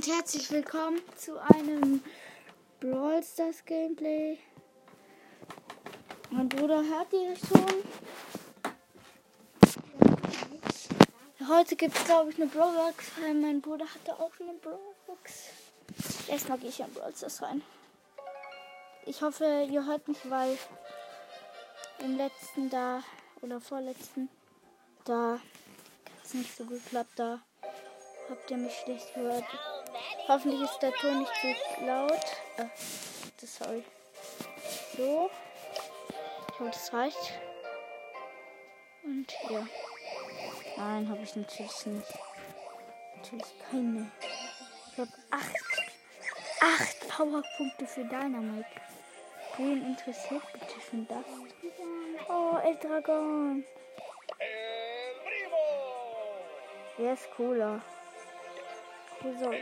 und herzlich willkommen zu einem Brawl Stars Gameplay. Mein Bruder hört ihr schon. Heute gibt es, glaube ich, eine Brawlbox, weil mein Bruder hatte auch eine Brawlbox. Erstmal gehe ich in Brawl Stars rein. Ich hoffe, ihr hört mich, weil im letzten da oder vorletzten da hat es nicht so gut geklappt. Da habt ihr mich schlecht gehört. Hoffentlich ist der Ton nicht zu laut. Äh, das, sorry. So. Ich hoffe, das reicht. Und ja. Nein, habe ich natürlich nicht. Natürlich keine. Ich habe acht, acht Powerpunkte für Dynamite. Wen interessiert bitte schon das? Oh, El Dragon. Wer ist cooler? So.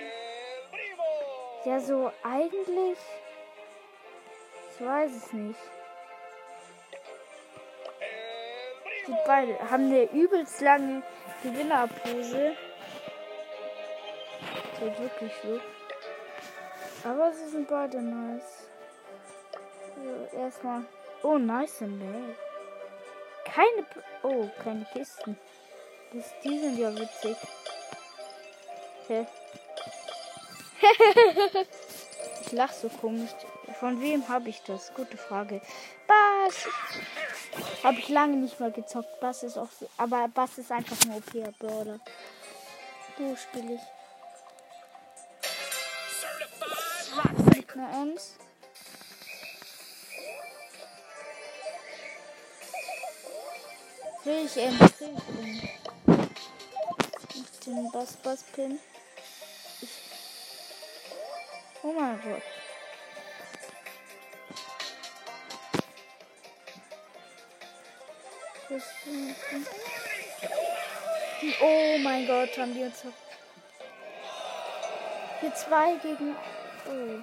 Ja, so eigentlich. Ich weiß es nicht. Die beide haben eine übelst lange Gewinnerpose. Das wirklich so. Aber sie sind beide nice. So, erstmal. Oh, nice Mail. Keine. P oh, keine Kisten. Das, die sind ja witzig. Hä? ich lach so komisch. Von wem habe ich das? Gute Frage. Bass. Habe ich lange nicht mehr gezockt. Bass ist auch so. Aber Bass ist einfach ein OP Brawler. So spiele ich. Mit einer Ems. Will ich Ems? Will ich Ems? Den Bass Bass Pin. Ich oh mein Gott. Oh mein Gott, haben die uns. Hier zwei gegen. Oh.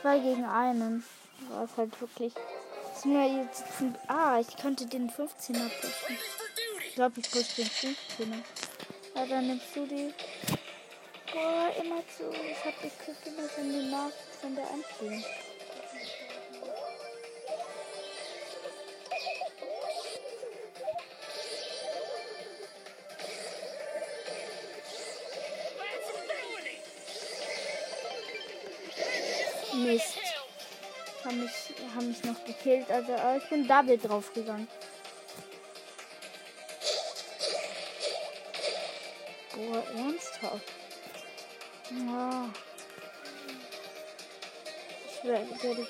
Zwei gegen einen. War es halt wirklich. Wir jetzt. Ah, ich könnte den 15er pushen. Ich glaube, ich push den 15er. Ja, dann nimmst du die. Boah, immer zu. Ich hab gekriegt immer so eine Nachricht von der Anführung. Mist. Haben mich, haben mich noch gekillt. Also ich bin double draufgegangen. Boah, ernsthaft. Ja. Ich werde, werde.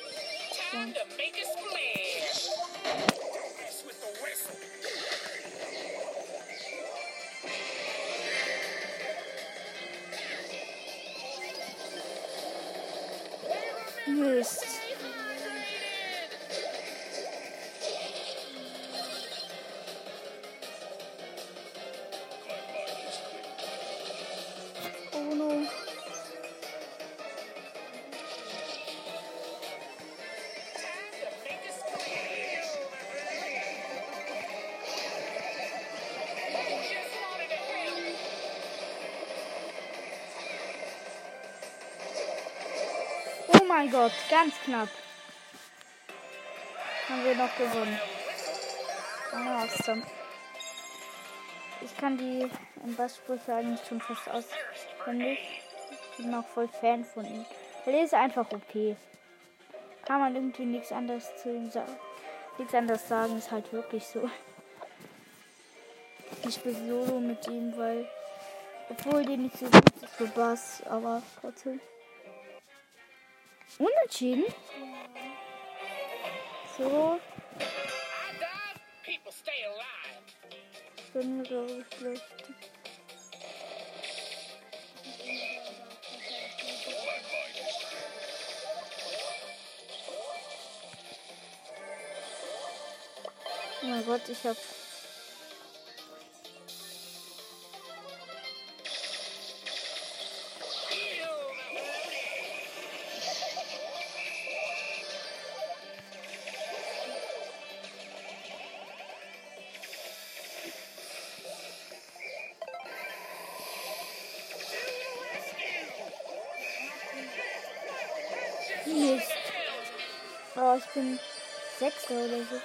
Mein Gott, ganz knapp. Haben wir noch gewonnen. Ah, awesome. Ich kann die Basssprüche eigentlich schon fast auswendig. Ich bin auch voll Fan von ihm. Er ist einfach okay. Kann man irgendwie nichts anderes zu ihm sagen. Nichts anderes sagen, ist halt wirklich so. Ich spiele Solo mit ihm, weil. Obwohl die nicht so gut ist für Bass, aber trotzdem. Unentschieden? So. Können wir, glaube ich, vielleicht. Oh mein Gott, ich hab. Sechster oder so.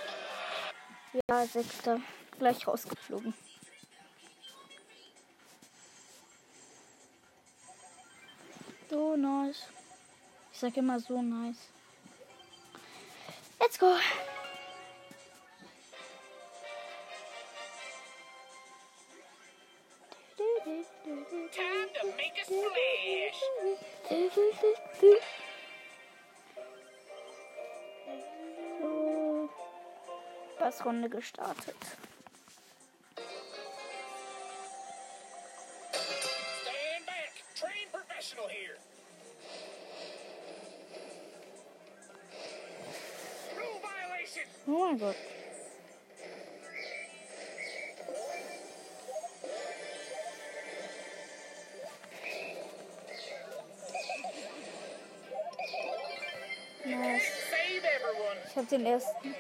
Ja, Sechster. Gleich rausgeflogen. So nice. Ich sag immer so nice. Let's go. Bassrunde gestartet. Violation. Oh mein Gott. Nice. Ich hab den ersten.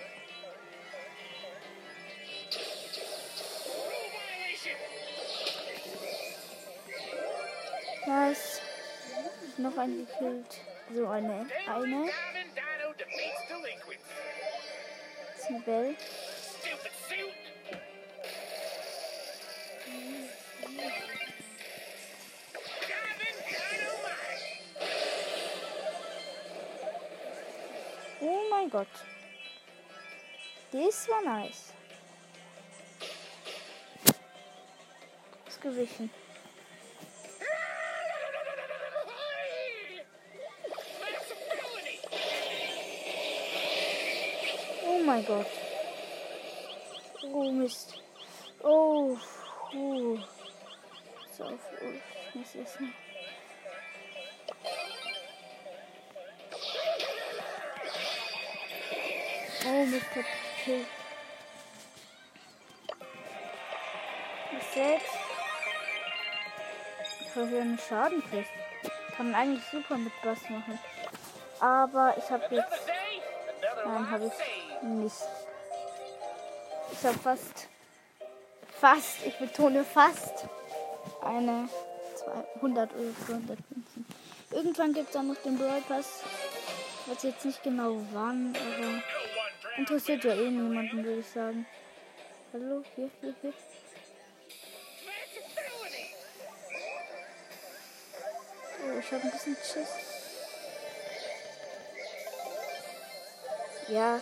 Noch ein gekillt. So eine. Eine. Eine Dynamite. Oh mein Gott. Das war nice. Ist gewichen. Mein Gott. Oh Mist. Oh. Uh. So, oh, ich muss essen. Oh, Mist. Ist sechs. Ich habe hier einen Schadenfest. Kann man eigentlich super mit Bass machen. Aber ich habe jetzt Nein, habe ich nicht. Ich habe fast, fast, ich betone fast, eine 200 oder 200 Münzen. Irgendwann gibt es auch noch den Brawl Pass. Ich weiß jetzt nicht genau wann, aber interessiert ja eh niemanden, würde ich sagen. Hallo, hier, hier, hier. Oh, ich habe ein bisschen Schiss. Ja.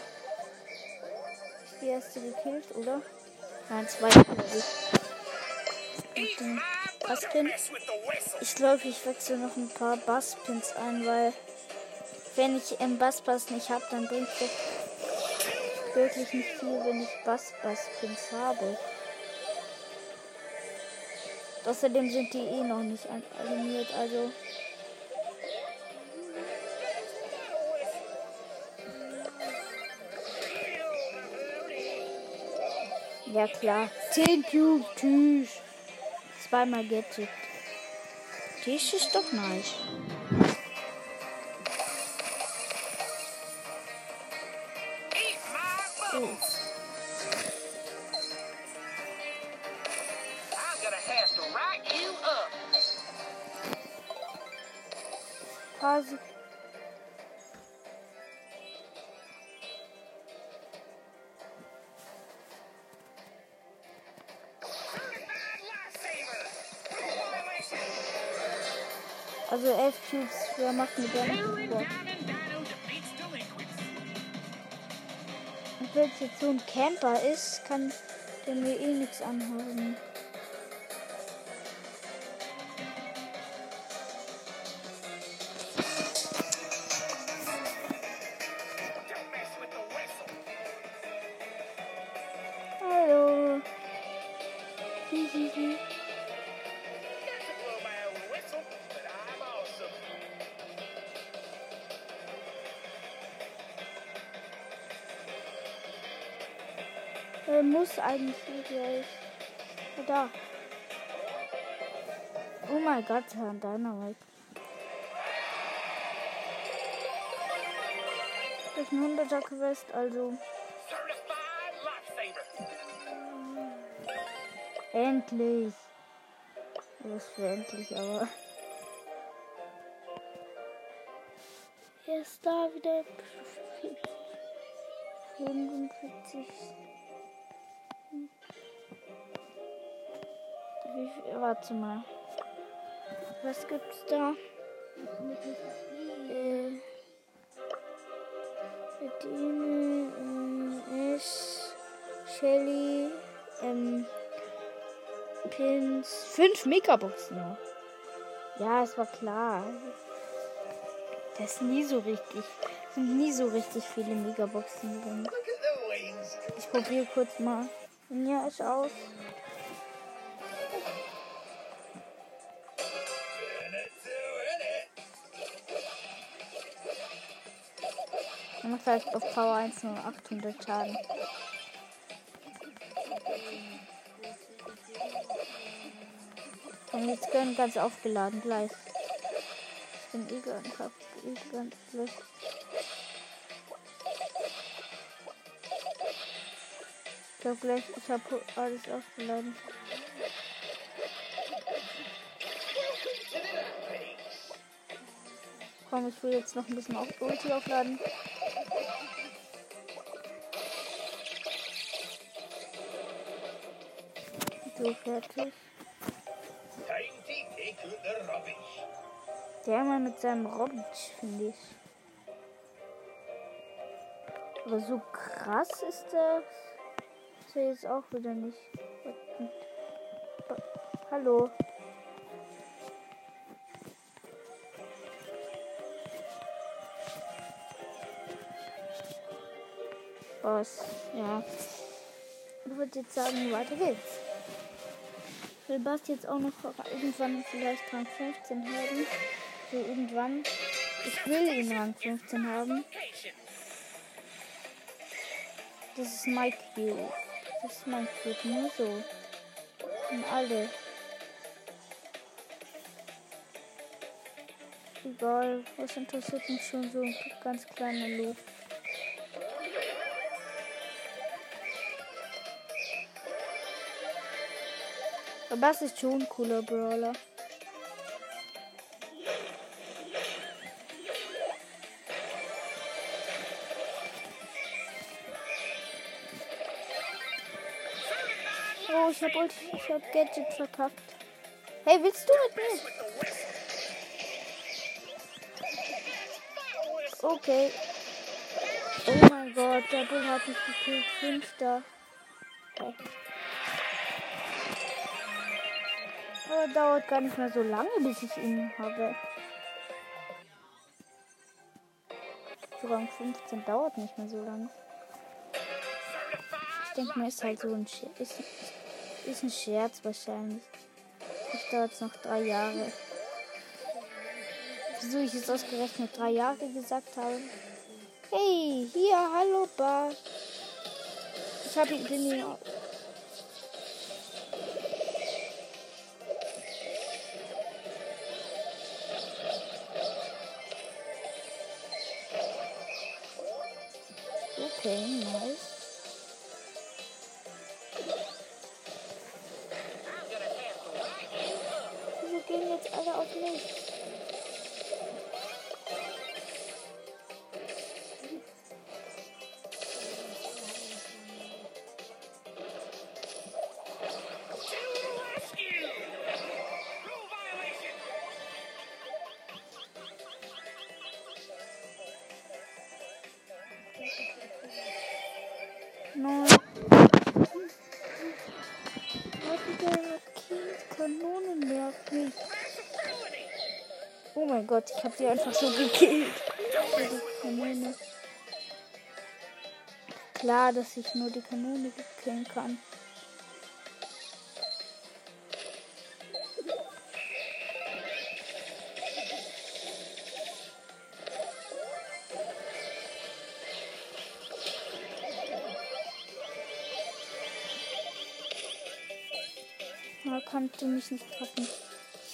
Die erste gekillt, oder? Nein, zwei. glaube ich. Basspin. glaube, ich wechsle noch ein paar Basspins ein, weil wenn ich im Basspass nicht habe, dann bringt es wirklich nicht viel, wenn ich Bass-Basspins habe. Außerdem sind die eh noch nicht an- animiert, also ja klar. 10 Cube, tschüss. Zweimal Gadget. Das ist doch nice. Also 11 Cubes, wer macht Dino defeats delinquents. Und wenn es jetzt so ein Camper ist, kann der mir eh nichts anhaben. Herr Dynamite. Das ist ein 100er Quest, also endlich. Was für endlich, aber. Er ist da wieder. 45. Wie viel, warte mal. Was gibt's da? Äh, Bediene, Ash, Shelly, ähm, Pins. Fünf Megaboxen noch. Ja, es war klar. Das ist nie so richtig. Es sind nie so richtig viele Megaboxen drin. Ich probiere kurz mal. Ja, ist aus. Halt auf Power 1 nur 800 Schaden. Und jetzt können ganz aufgeladen gleich. Ich bin eh ganz, eh ganz gleich. Ich glaube gleich, ich habe alles aufgeladen. Komm, ich will jetzt noch ein bisschen auf Ulti aufladen. So, fertig. Der mal mit seinem Robben, finde ich. Aber so krass ist das. Ist er jetzt auch wieder nicht. Hallo. Was? Ja. Ich würde jetzt sagen, weiter geht's. Ich will Bast jetzt auch noch irgendwann vielleicht Rang 15 haben. So irgendwann. Ich will ihn Rang 15 haben. Das ist mein Cube. Das ist mein Cube. Nur so. Und alle. Egal. Was interessiert mich schon so ein ganz kleiner Lob. Das ist schon ein cooler Brawler. Oh, ich hab, Ulti- ich hab Gadget verkackt. Hey, willst du mit mir? Okay. Oh mein Gott, der Bull hat mich gekillt. Fünfter. Okay. Aber dauert gar nicht mehr so lange, bis ich ihn habe. Rang 15 dauert nicht mehr so lange. Ich denke mal, ist halt so ein Scherz. Ist, ist ein Scherz wahrscheinlich. Ich dauert es noch drei Jahre. Wieso ich jetzt ausgerechnet drei Jahre gesagt habe? Hey, hier, hallo, Bar. Ich habe ihn, bin ihn Okay, mein Gott, ich habe die einfach so gekillt. Klar, dass ich nur die Kanone killen kann. Er konnte mich nicht treffen.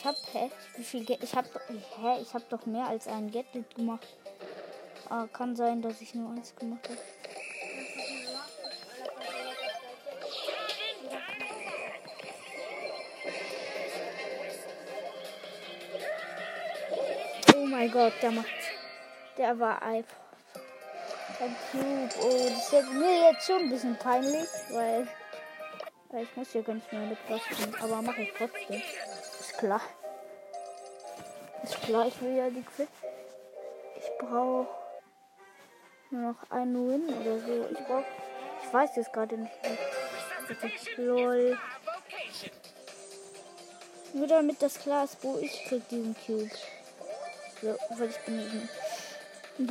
Ich hab, hä? Wie viel Geld? Ich hab, hä? Ich hab doch mehr als einen Gadget gemacht. Ah, kann sein, dass ich nur eins gemacht habe. Oh mein Gott, der macht. Der war einfach ein. Oh, das ist mir jetzt schon ein bisschen peinlich, weil, weil ich muss gar nicht mehr mit basteln. Aber mache ich trotzdem. Ist klar, ich will ja die Quit. Ich brauche nur noch einen Win oder so. Ich brauche. Ich weiß jetzt gerade nicht. Lol. Nur damit das klar ist, wo ich krieg diesen Cube. So, weil ich bin eben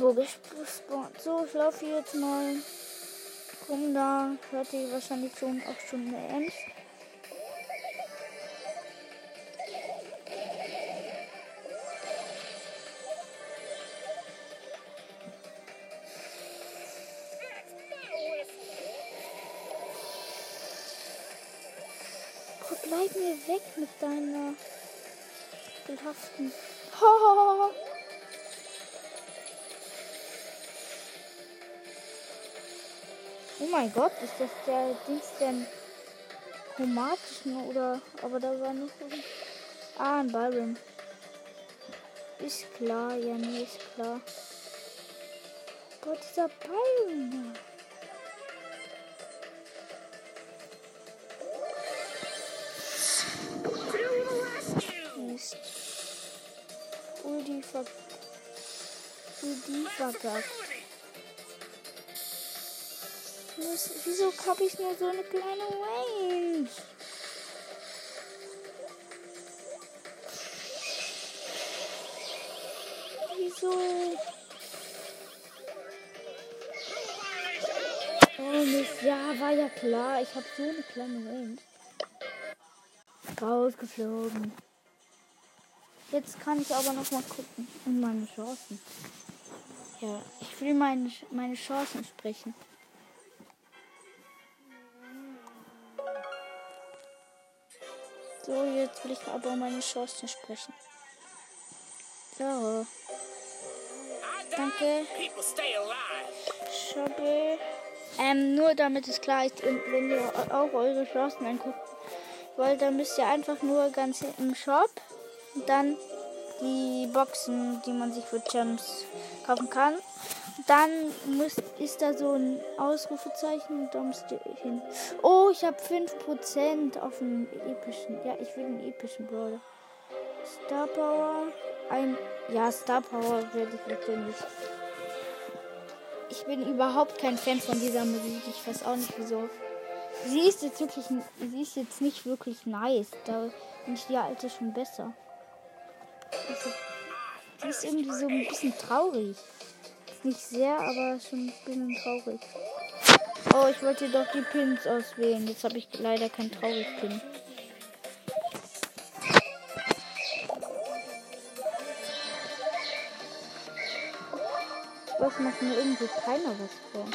wo gespawnt. So, ich laufe jetzt mal rum da. Hört ihr wahrscheinlich schon auch schon eine Ems. Bleib mir weg mit deiner ekelhaften. Oh. oh mein Gott, ist das der Dings denn chromatischen oder. Aber da war noch. Ah, ein Byron. Ist klar, ja, nee, ist klar. Gott, dieser Byron. Muss- Wieso habe ich nur so eine kleine Range? Wieso? Oh Mist, ja, war ja klar. Ich habe so eine kleine Range. Rausgeflogen. Jetzt kann ich aber noch mal gucken. Und meine Chancen. Ja, ich will meine, meine Chancen sprechen. So, jetzt will ich aber meine Chancen sprechen. So, danke. Schobbe. Ähm, nur damit es klar ist, und wenn ihr auch eure Chancen anguckt wollt, dann müsst ihr einfach nur ganz im Shop und dann die Boxen, die man sich für Gems kaufen kann. Dann muss, ist da so ein Ausrufezeichen und da müsst ihr hin. Oh, ich habe 5% auf einen epischen. Ja, ich will einen epischen Brawler. Star Power. Ein. Ja, Star Power werde ich wahrscheinlich. Ich bin überhaupt kein Fan von dieser Musik. Ich weiß auch nicht wieso. Sie ist jetzt wirklich, sie ist jetzt nicht wirklich nice. Da finde ich die alte schon besser. Also, die ist irgendwie so ein bisschen traurig. Nicht sehr, aber schon ein bisschen traurig. Oh, ich wollte doch die Pins auswählen. Jetzt habe ich leider keinen Traurig-Pin. Was macht mir irgendwie keiner was vor?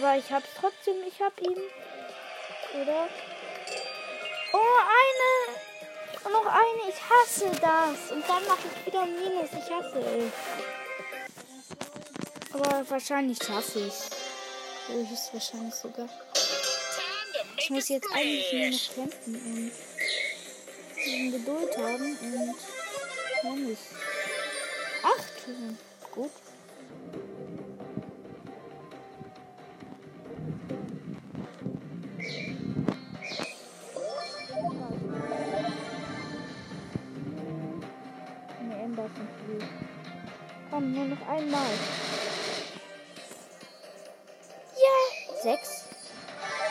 Aber ich hab's trotzdem, ich hab ihn. Oder? Oh, eine. Und noch eine. Ich hasse das. Und dann mache ich wieder Minus. Ich hasse es. Aber wahrscheinlich schaffe ich ist wahrscheinlich sogar. Ich muss jetzt eigentlich nur noch kämpfen und Geduld haben und noch nicht. Acht. Gut. Viel. Komm, nur noch einmal. Ja! Sechs.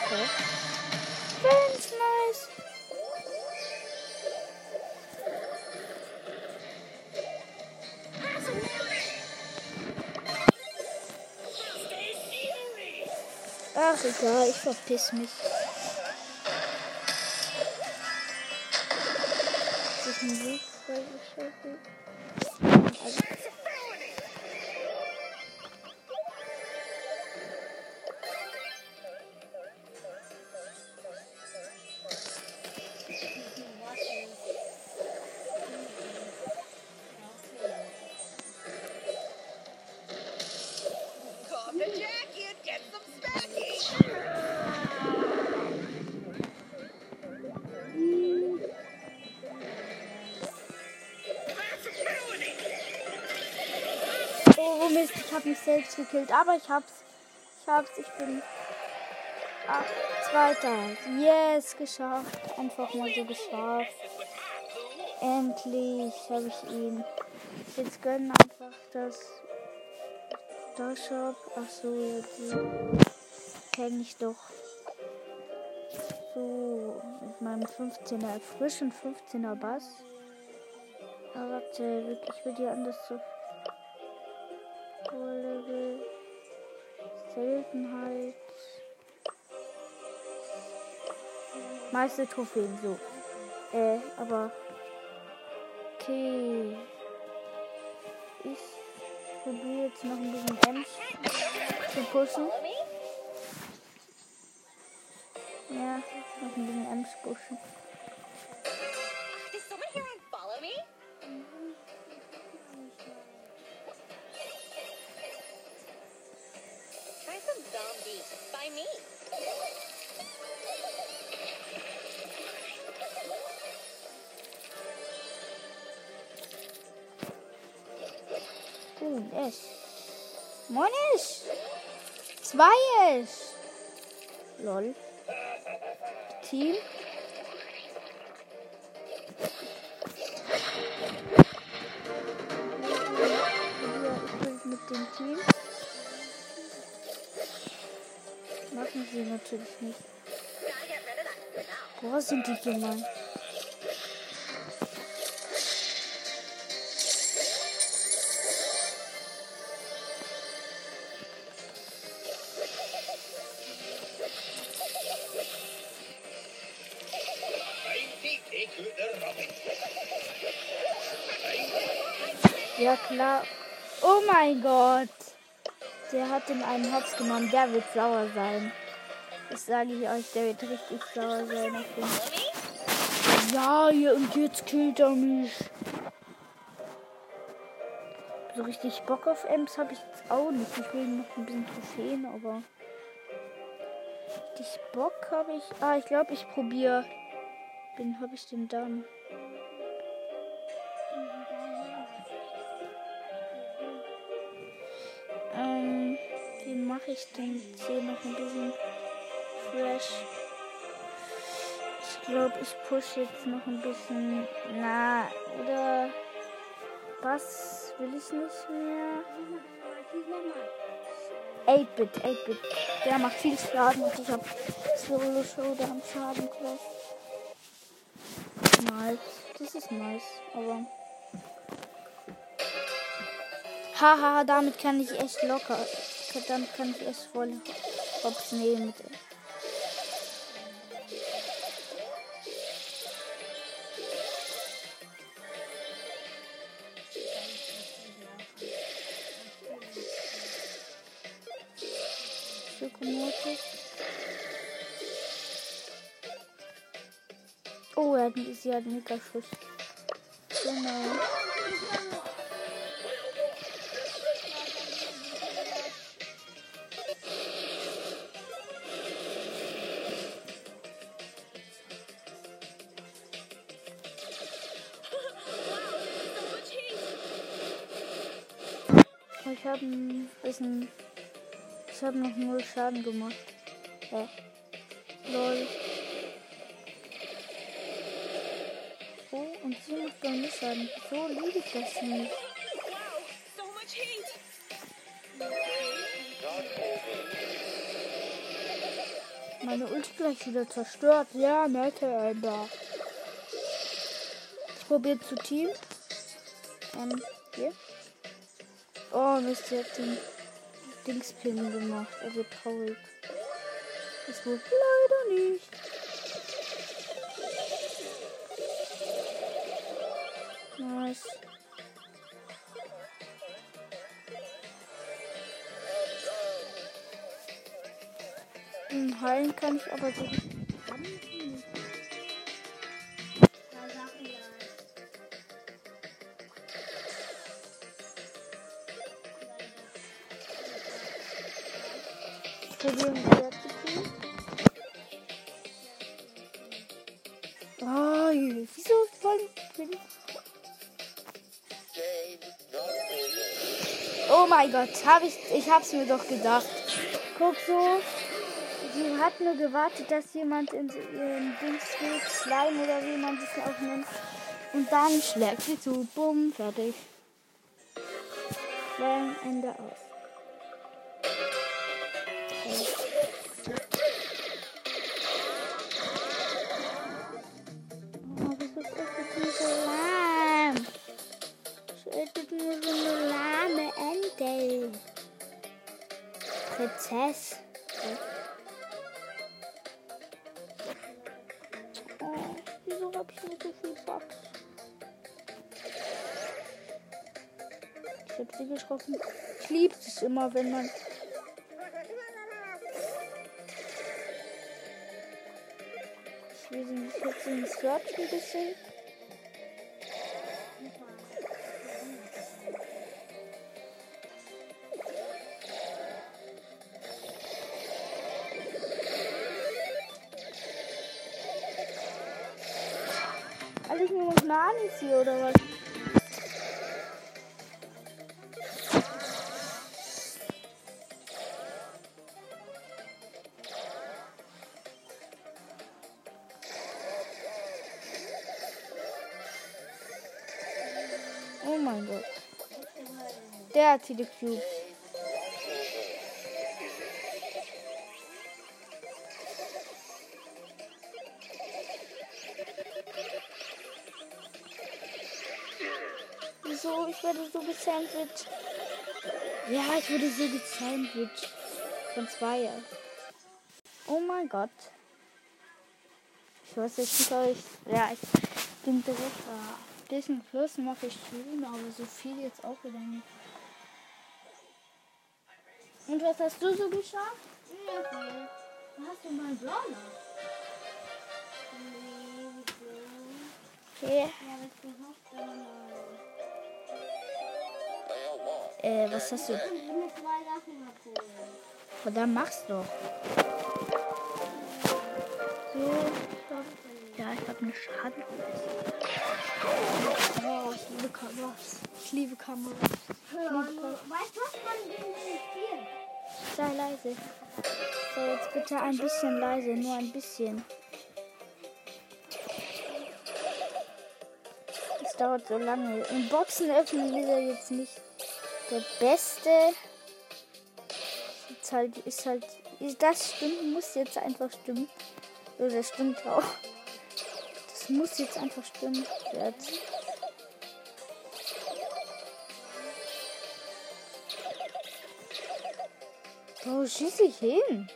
Okay. Fünf, nice. Ach, egal, ich verpiss mich. Habe mich selbst gekillt, aber ich hab's. Ich hab's, ich bin ah, Zweiter. Yes, geschafft. Einfach mal so geschafft. Endlich habe ich ihn. Jetzt gönnen einfach das Star Shop. Achso, jetzt kenne ich doch. So, mit meinem 15er, frischen 15er Bass. Aber warte, wirklich, will die anders so. Seltenheit. Meiste Trophäen, so. Äh, aber. Okay. Ich probiere jetzt noch ein bisschen Ems zu pushen. Ja, noch ein bisschen Ems pushen. Es. Zwei es. Lol. Team. Mit dem Team. Machen sie natürlich nicht. Boah, sind die gemein. Ja klar. Oh mein Gott. Der hat den einen Hops genommen. Der wird sauer sein. Das sage ich euch. Der wird richtig sauer sein auf den. Ja, ja, und jetzt killt er mich. So richtig Bock auf Ems habe ich jetzt auch nicht. Ich will noch ein bisschen Trophäen, aber. Richtig Bock habe ich. Ah, ich glaube, ich probiere. Wen habe ich denn dann? Mache ich jetzt hier noch ein bisschen fresh? Ich glaube, ich push jetzt noch ein bisschen. Na, oder. Was will ich nicht mehr? 8-Bit, 8-Bit. Der macht viel Schaden und ich habe Solo Showdown Schaden Quest. Nice. Das ist nice, aber. Haha, damit kann ich echt locker. Damit kann ich echt voll Hops nehmen. Oh, er hat, sie hat einen Mega-Schuss. Bisschen. Ich habe noch null Schaden gemacht. Hä? Lol. Oh, und sie macht bei mir Schaden. So liebe ich das nicht. Meine Ulti gleich wieder zerstört. Ja, nette Ember. Ich probiere zu Team. Ähm, hier. Oh, Mist, sie hat Dingspin gemacht. Also traurig. Das wurde leider nicht. Nice. Hm, heilen kann ich aber so. Gott, hab ich, ich hab's mir doch gedacht. Guck so. Sie hat nur gewartet, dass jemand in ihren Dings geht, Slime oder wie man das auch nennt. Und dann schlägt sie zu. Bumm, fertig. Bam, Ende aus. Prinzess. Oh, wieso hab ich nicht so viel Box? Ich hab sie getroffen. Ich liebe es immer, wenn man. Ich will sie jetzt in Search ein bisschen. Der hat viele Cubes. Wieso? Ich werde so gesandwiched. Ja, ich wurde so gesandwiched. Von zwei. Oh mein Gott. Ich weiß jetzt nicht, ob ich. Ja, ich bin direkt. Äh, Disney Plus mache ich schon, aber so viel jetzt auch wieder nicht. Und was hast du so geschafft? Hast du mal Brawler? Okay. Äh, was hast du? Dann mach's doch. So. Ja, ich habe eine Schaden. Oh, ich liebe Kameras. Ich liebe Kameras. Weißt du, was man denn spielt? Sei leise. So, jetzt bitte ein bisschen leise, nur ein bisschen. Es dauert so lange. Im Boxen öffnen ist er jetzt nicht der Beste. Ist halt, ist halt, das stimmt, muss jetzt einfach stimmen. Das stimmt auch. Das muss jetzt einfach stimmen. Jetzt. Wo schieße ich hin?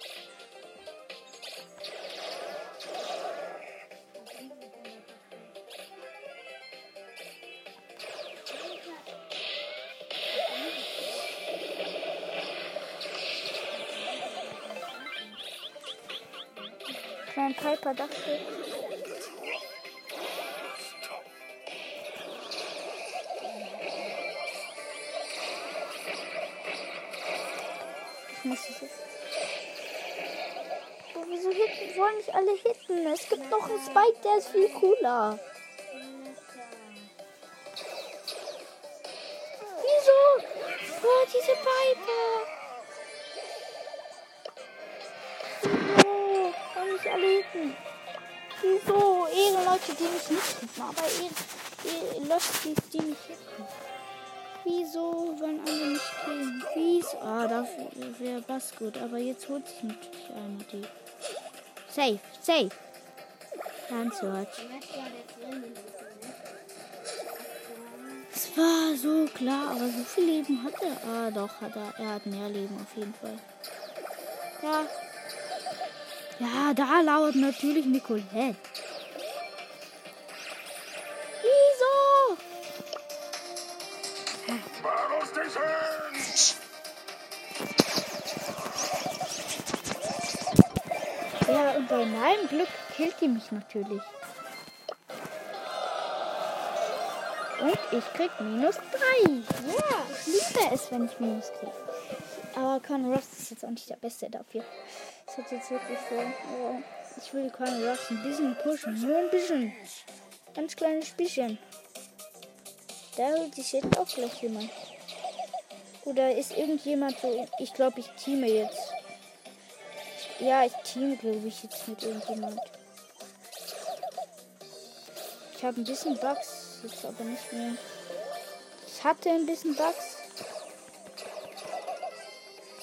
Klein Piper dachte. Alle hitten? Es gibt noch einen Spike, der ist viel cooler. Wieso? Oh, diese Piper. Wieso? Wollen nicht alle hitten? Wieso? Ehrenleute, die mich nicht hitten, aber Ehren, Leute, die, mich hitten. Wieso wollen alle nicht gehen? Wieso? Ah, dafür wäre Bass gut, aber jetzt holt sich natürlich einer die. Safe, safe. Ganz hört. Es war so klar, aber so viel Leben hat er. Ah, doch, hat er. Er hat mehr Leben auf jeden Fall. Ja. Ja, da lauert natürlich Nicolette. Wieso? Ja, und bei meinem Glück killt die mich natürlich. Und ich krieg minus 3. Ja, ich liebe es, wenn ich minus kriege. Aber Conor Ross ist jetzt auch nicht der Beste dafür. Das hat jetzt wirklich so. Aber ich will Conor Ross ein bisschen pushen. Nur ein bisschen. Ganz kleines bisschen. Da holt sich jetzt auch gleich jemand. Oder ist irgendjemand so. Ich glaube, ich teame jetzt. Ja, ich teame, glaube ich, jetzt mit irgendjemand. Ich habe ein bisschen Bugs, jetzt aber nicht mehr. Ich hatte ein bisschen Bugs.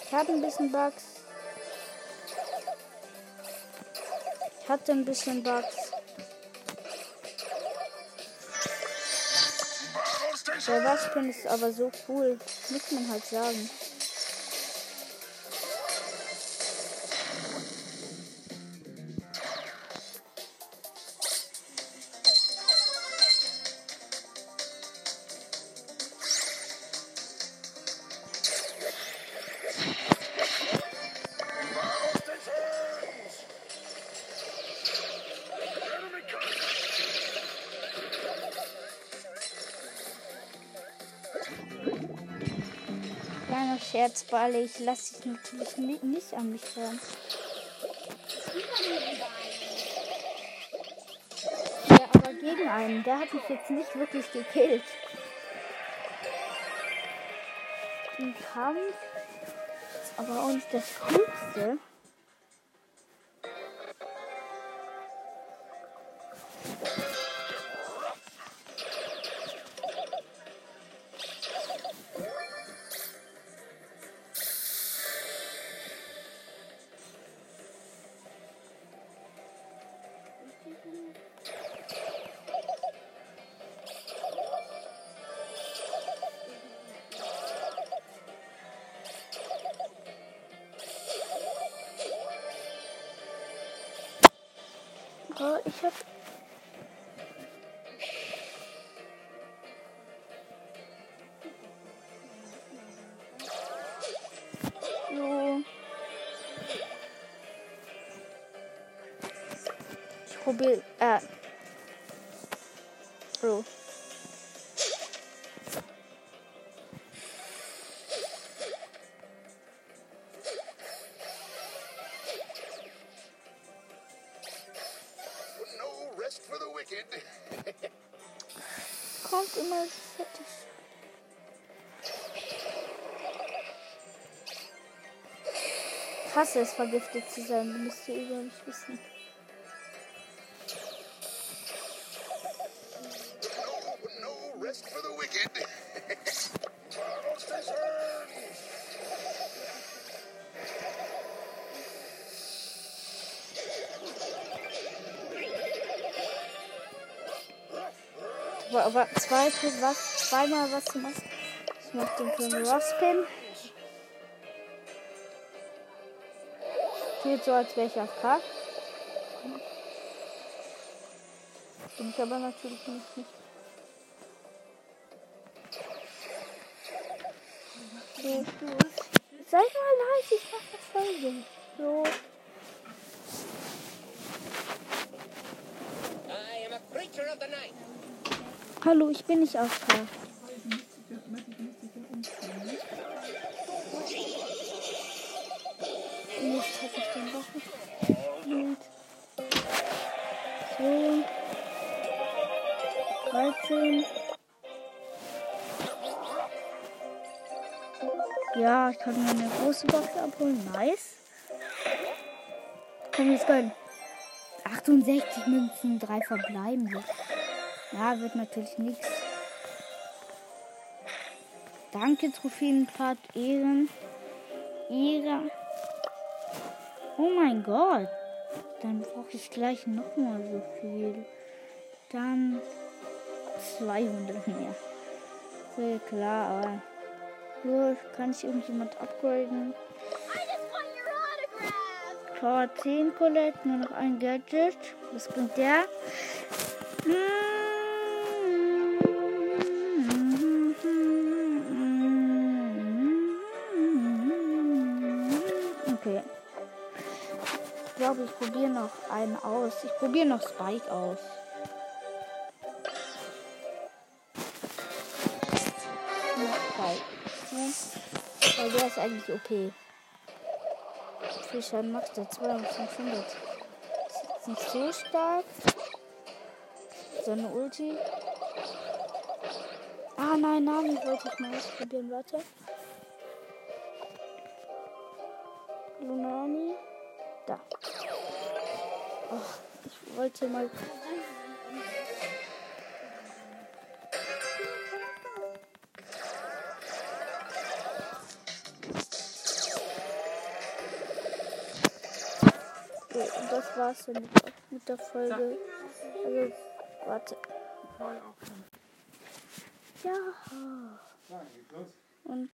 Ich hatte ein bisschen Bugs. Ich hatte ein bisschen Bugs. Der Waschpin ist aber so cool. Muss man halt sagen. Kleiner Scherzball, ich lasse dich natürlich ni- nicht an mich hören. Ja, aber gegen einen. Der hat mich jetzt nicht wirklich gekillt. Im Kampf aber auch nicht das Coolste. Probier. Äh. So. No rest for the wicked. Kommt immer fertig. Ich hasse es, vergiftet zu sein. Du musst ihr über mich wissen. Wa- Zwei, was, zweimal was du machst. Ich mach den den Rospin. Geht so, als wäre ich AFK. Bin ich aber natürlich nicht. So, Sei mal leise, ich mach eine Folge. So. I am a creature of the night. Hallo, ich bin nicht AFK. Jetzt hab ich den doch nicht. Gut. So. 13. Ja, ich kann mir eine große Box abholen. Nice. Komm, jetzt gönnen. 68 Münzen, 3 verbleiben. Ja, wird natürlich nichts. Danke, Trophäenpart Ehren. Ehre. Oh mein Gott. Dann brauche ich gleich nochmal so viel. Dann 200 mehr. Sehr klar, aber. So, kann ich irgendjemand upgraden? Power 10 Colette, nur noch ein Gadget. Was bringt der? Okay. Probiere noch einen aus. Ich probiere noch Spike aus. Spike. Weil der ist eigentlich OP. Wie Schaden macht der? 2500. Ist nicht so stark. Seine Ulti. Ah nein, Nami wollte ich mal ausprobieren. Warte. Wollte mal. So, und das war's dann mit, der Folge. Also, warte. Ja.